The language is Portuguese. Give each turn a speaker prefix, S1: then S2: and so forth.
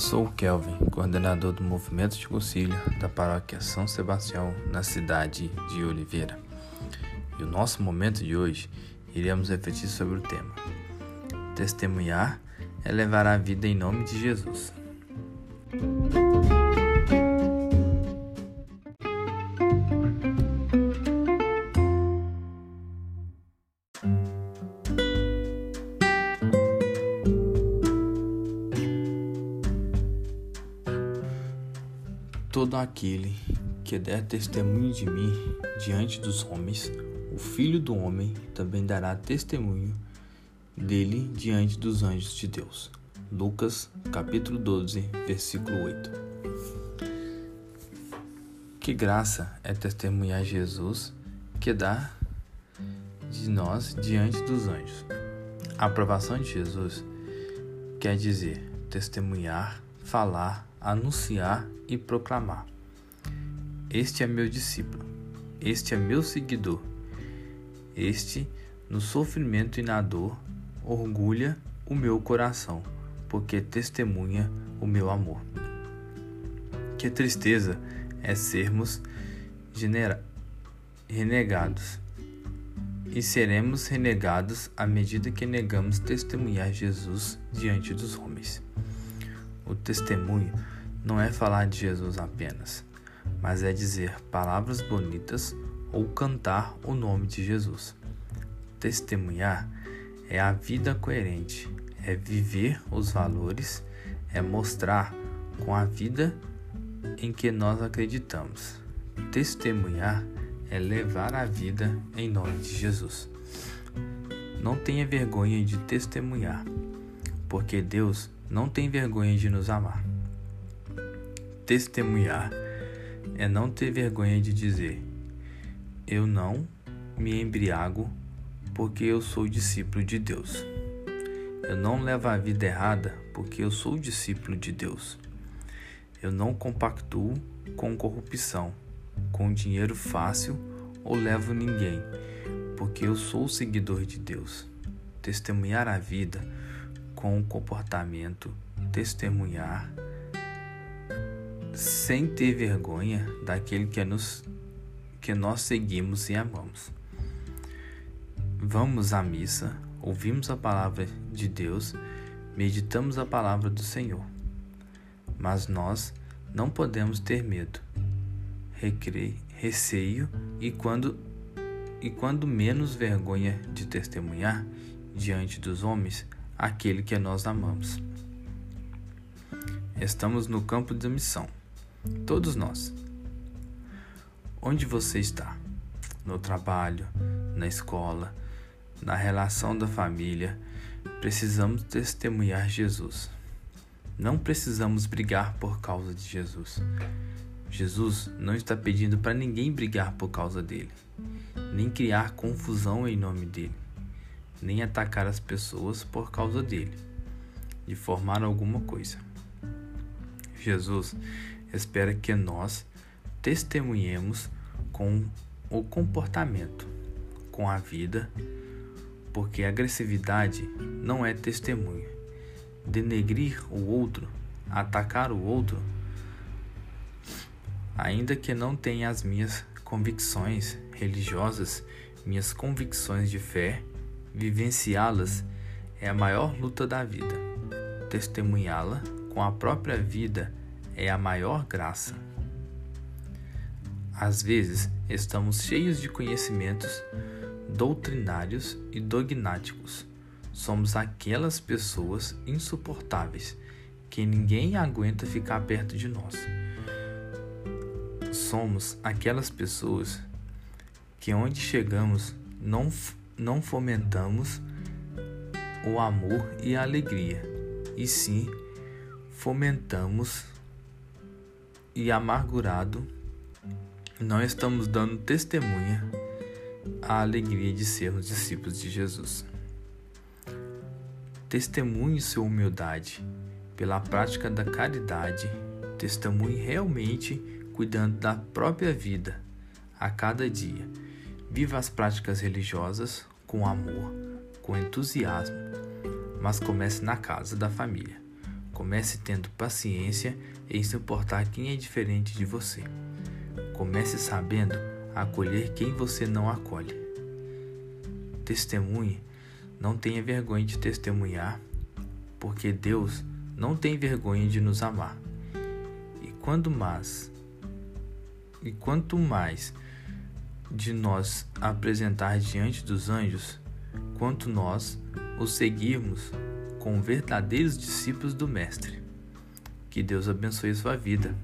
S1: sou o Kelvin, coordenador do movimento de concílio da paróquia São Sebastião, na cidade de Oliveira. E o nosso momento de hoje iremos refletir sobre o tema: Testemunhar é levar a vida em nome de Jesus. Todo aquele que der testemunho de mim diante dos homens, o Filho do Homem também dará testemunho dele diante dos anjos de Deus. Lucas, capítulo 12, versículo 8. Que graça é testemunhar Jesus que dá de nós diante dos anjos. A aprovação de Jesus quer dizer testemunhar, falar, anunciar e proclamar: Este é meu discípulo, este é meu seguidor. Este, no sofrimento e na dor, orgulha o meu coração, porque testemunha o meu amor. Que tristeza é sermos renegados. E seremos renegados à medida que negamos testemunhar Jesus diante dos homens. O testemunho não é falar de Jesus apenas, mas é dizer palavras bonitas ou cantar o nome de Jesus. Testemunhar é a vida coerente, é viver os valores, é mostrar com a vida em que nós acreditamos. Testemunhar é levar a vida em nome de Jesus. Não tenha vergonha de testemunhar, porque Deus não tem vergonha de nos amar. Testemunhar é não ter vergonha de dizer: Eu não me embriago porque eu sou discípulo de Deus. Eu não levo a vida errada porque eu sou discípulo de Deus. Eu não compactuo com corrupção, com dinheiro fácil ou levo ninguém, porque eu sou seguidor de Deus. Testemunhar a vida com o comportamento, testemunhar, sem ter vergonha daquele que, nos, que nós seguimos e amamos. Vamos à missa, ouvimos a palavra de Deus, meditamos a palavra do Senhor. Mas nós não podemos ter medo, recre, receio e quando, e quando menos vergonha de testemunhar diante dos homens, aquele que nós amamos. Estamos no campo de missão, todos nós. Onde você está? No trabalho, na escola, na relação da família, precisamos testemunhar Jesus. Não precisamos brigar por causa de Jesus. Jesus não está pedindo para ninguém brigar por causa dele, nem criar confusão em nome dele nem atacar as pessoas por causa dele, de formar alguma coisa. Jesus espera que nós testemunhemos com o comportamento, com a vida, porque agressividade não é testemunho. Denegrir o outro, atacar o outro, ainda que não tenha as minhas convicções religiosas, minhas convicções de fé, Vivenciá-las é a maior luta da vida. Testemunhá-la com a própria vida é a maior graça. Às vezes, estamos cheios de conhecimentos doutrinários e dogmáticos. Somos aquelas pessoas insuportáveis que ninguém aguenta ficar perto de nós. Somos aquelas pessoas que onde chegamos não não fomentamos o amor e a alegria, e sim fomentamos e amargurado não estamos dando testemunha à alegria de sermos discípulos de Jesus. Testemunhe sua humildade pela prática da caridade, testemunhe realmente cuidando da própria vida a cada dia. Viva as práticas religiosas com amor, com entusiasmo, mas comece na casa da família, Comece tendo paciência em suportar quem é diferente de você. Comece sabendo acolher quem você não acolhe. Testemunhe, não tenha vergonha de testemunhar, porque Deus não tem vergonha de nos amar. E quando mais e quanto mais de nós apresentar diante dos anjos, quanto nós o seguirmos como verdadeiros discípulos do Mestre. Que Deus abençoe sua vida